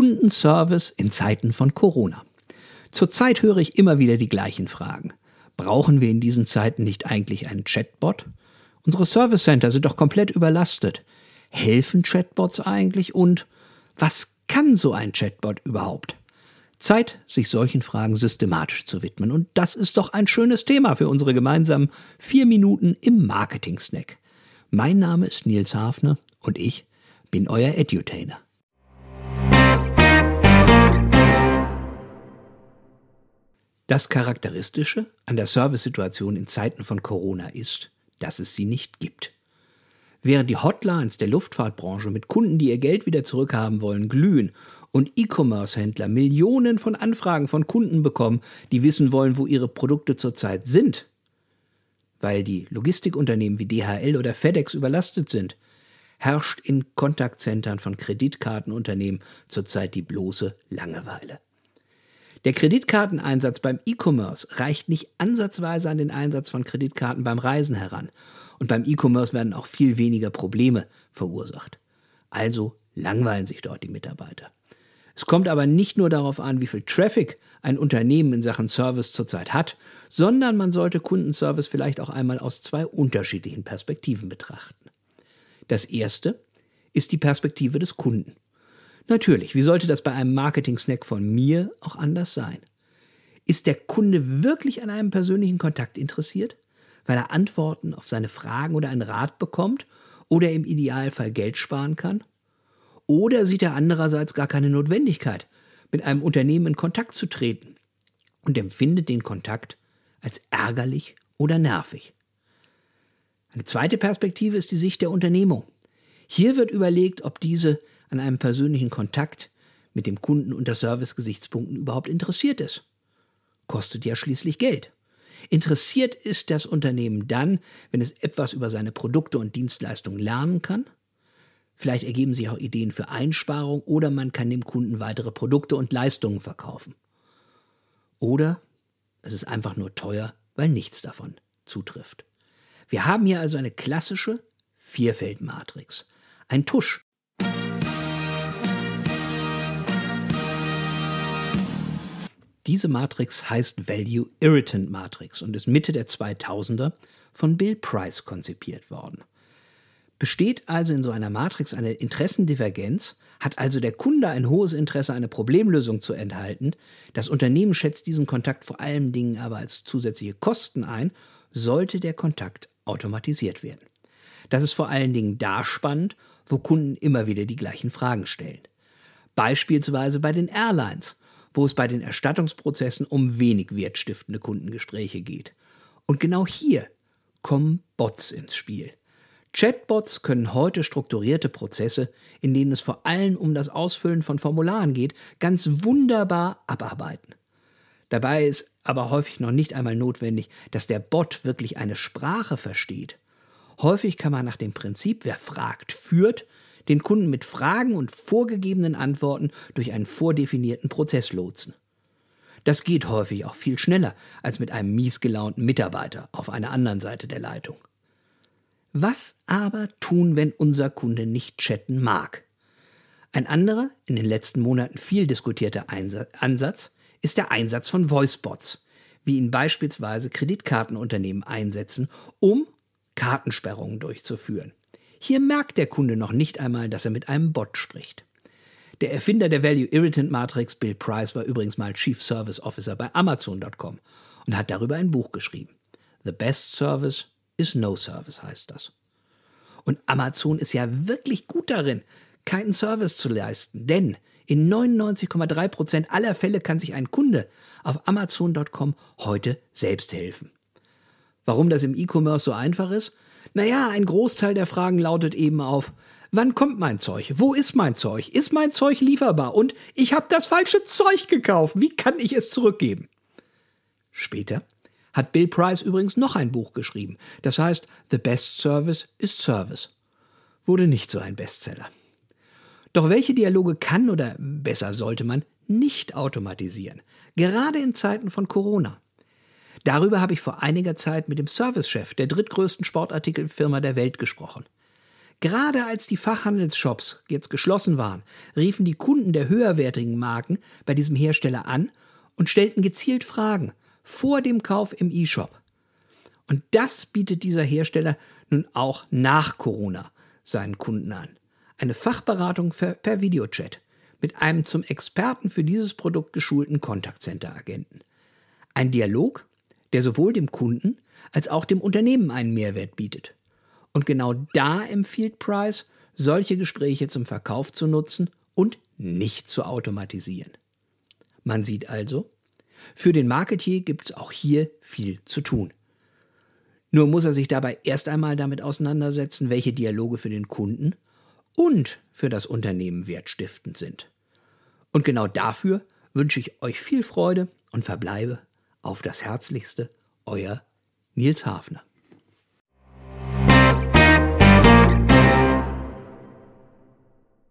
Kundenservice in Zeiten von Corona. Zurzeit höre ich immer wieder die gleichen Fragen. Brauchen wir in diesen Zeiten nicht eigentlich einen Chatbot? Unsere Service Center sind doch komplett überlastet. Helfen Chatbots eigentlich und was kann so ein Chatbot überhaupt? Zeit, sich solchen Fragen systematisch zu widmen. Und das ist doch ein schönes Thema für unsere gemeinsamen vier Minuten im Marketing-Snack. Mein Name ist Nils Hafner und ich bin euer Edutainer. Das Charakteristische an der Servicesituation in Zeiten von Corona ist, dass es sie nicht gibt. Während die Hotlines der Luftfahrtbranche mit Kunden, die ihr Geld wieder zurückhaben wollen, glühen und E-Commerce-Händler Millionen von Anfragen von Kunden bekommen, die wissen wollen, wo ihre Produkte zurzeit sind, weil die Logistikunternehmen wie DHL oder FedEx überlastet sind, herrscht in Kontaktzentren von Kreditkartenunternehmen zurzeit die bloße Langeweile. Der Kreditkarteneinsatz beim E-Commerce reicht nicht ansatzweise an den Einsatz von Kreditkarten beim Reisen heran. Und beim E-Commerce werden auch viel weniger Probleme verursacht. Also langweilen sich dort die Mitarbeiter. Es kommt aber nicht nur darauf an, wie viel Traffic ein Unternehmen in Sachen Service zurzeit hat, sondern man sollte Kundenservice vielleicht auch einmal aus zwei unterschiedlichen Perspektiven betrachten. Das erste ist die Perspektive des Kunden. Natürlich, wie sollte das bei einem Marketing-Snack von mir auch anders sein? Ist der Kunde wirklich an einem persönlichen Kontakt interessiert, weil er Antworten auf seine Fragen oder einen Rat bekommt oder im Idealfall Geld sparen kann? Oder sieht er andererseits gar keine Notwendigkeit, mit einem Unternehmen in Kontakt zu treten und empfindet den Kontakt als ärgerlich oder nervig? Eine zweite Perspektive ist die Sicht der Unternehmung. Hier wird überlegt, ob diese an einem persönlichen Kontakt mit dem Kunden unter Service-Gesichtspunkten überhaupt interessiert ist. Kostet ja schließlich Geld. Interessiert ist das Unternehmen dann, wenn es etwas über seine Produkte und Dienstleistungen lernen kann. Vielleicht ergeben sich auch Ideen für Einsparung oder man kann dem Kunden weitere Produkte und Leistungen verkaufen. Oder es ist einfach nur teuer, weil nichts davon zutrifft. Wir haben hier also eine klassische Vierfeldmatrix. Ein Tusch Diese Matrix heißt Value Irritant Matrix und ist Mitte der 2000er von Bill Price konzipiert worden. Besteht also in so einer Matrix eine Interessendivergenz, hat also der Kunde ein hohes Interesse, eine Problemlösung zu enthalten, das Unternehmen schätzt diesen Kontakt vor allen Dingen aber als zusätzliche Kosten ein, sollte der Kontakt automatisiert werden. Das ist vor allen Dingen da spannend, wo Kunden immer wieder die gleichen Fragen stellen. Beispielsweise bei den Airlines wo es bei den Erstattungsprozessen um wenig wertstiftende Kundengespräche geht. Und genau hier kommen Bots ins Spiel. Chatbots können heute strukturierte Prozesse, in denen es vor allem um das Ausfüllen von Formularen geht, ganz wunderbar abarbeiten. Dabei ist aber häufig noch nicht einmal notwendig, dass der Bot wirklich eine Sprache versteht. Häufig kann man nach dem Prinzip, wer fragt, führt, den Kunden mit Fragen und vorgegebenen Antworten durch einen vordefinierten Prozess lotsen. Das geht häufig auch viel schneller als mit einem miesgelaunten Mitarbeiter auf einer anderen Seite der Leitung. Was aber tun, wenn unser Kunde nicht chatten mag? Ein anderer, in den letzten Monaten viel diskutierter Ansatz ist der Einsatz von Voicebots, wie ihn beispielsweise Kreditkartenunternehmen einsetzen, um Kartensperrungen durchzuführen. Hier merkt der Kunde noch nicht einmal, dass er mit einem Bot spricht. Der Erfinder der Value Irritant Matrix, Bill Price, war übrigens mal Chief Service Officer bei Amazon.com und hat darüber ein Buch geschrieben. The best service is no service heißt das. Und Amazon ist ja wirklich gut darin, keinen Service zu leisten, denn in 99,3 Prozent aller Fälle kann sich ein Kunde auf Amazon.com heute selbst helfen. Warum das im E-Commerce so einfach ist? Naja, ein Großteil der Fragen lautet eben auf, wann kommt mein Zeug? Wo ist mein Zeug? Ist mein Zeug lieferbar? Und ich habe das falsche Zeug gekauft. Wie kann ich es zurückgeben? Später hat Bill Price übrigens noch ein Buch geschrieben. Das heißt The Best Service is Service. Wurde nicht so ein Bestseller. Doch welche Dialoge kann oder besser sollte man nicht automatisieren? Gerade in Zeiten von Corona. Darüber habe ich vor einiger Zeit mit dem Servicechef der drittgrößten Sportartikelfirma der Welt gesprochen. Gerade als die Fachhandelsshops jetzt geschlossen waren, riefen die Kunden der höherwertigen Marken bei diesem Hersteller an und stellten gezielt Fragen vor dem Kauf im E-Shop. Und das bietet dieser Hersteller nun auch nach Corona seinen Kunden an. Eine Fachberatung per Videochat mit einem zum Experten für dieses Produkt geschulten Kontaktcenter-Agenten. Ein Dialog, der sowohl dem Kunden als auch dem Unternehmen einen Mehrwert bietet. Und genau da empfiehlt Price, solche Gespräche zum Verkauf zu nutzen und nicht zu automatisieren. Man sieht also, für den Marketier gibt es auch hier viel zu tun. Nur muss er sich dabei erst einmal damit auseinandersetzen, welche Dialoge für den Kunden und für das Unternehmen wertstiftend sind. Und genau dafür wünsche ich euch viel Freude und verbleibe auf das Herzlichste, euer Nils Hafner.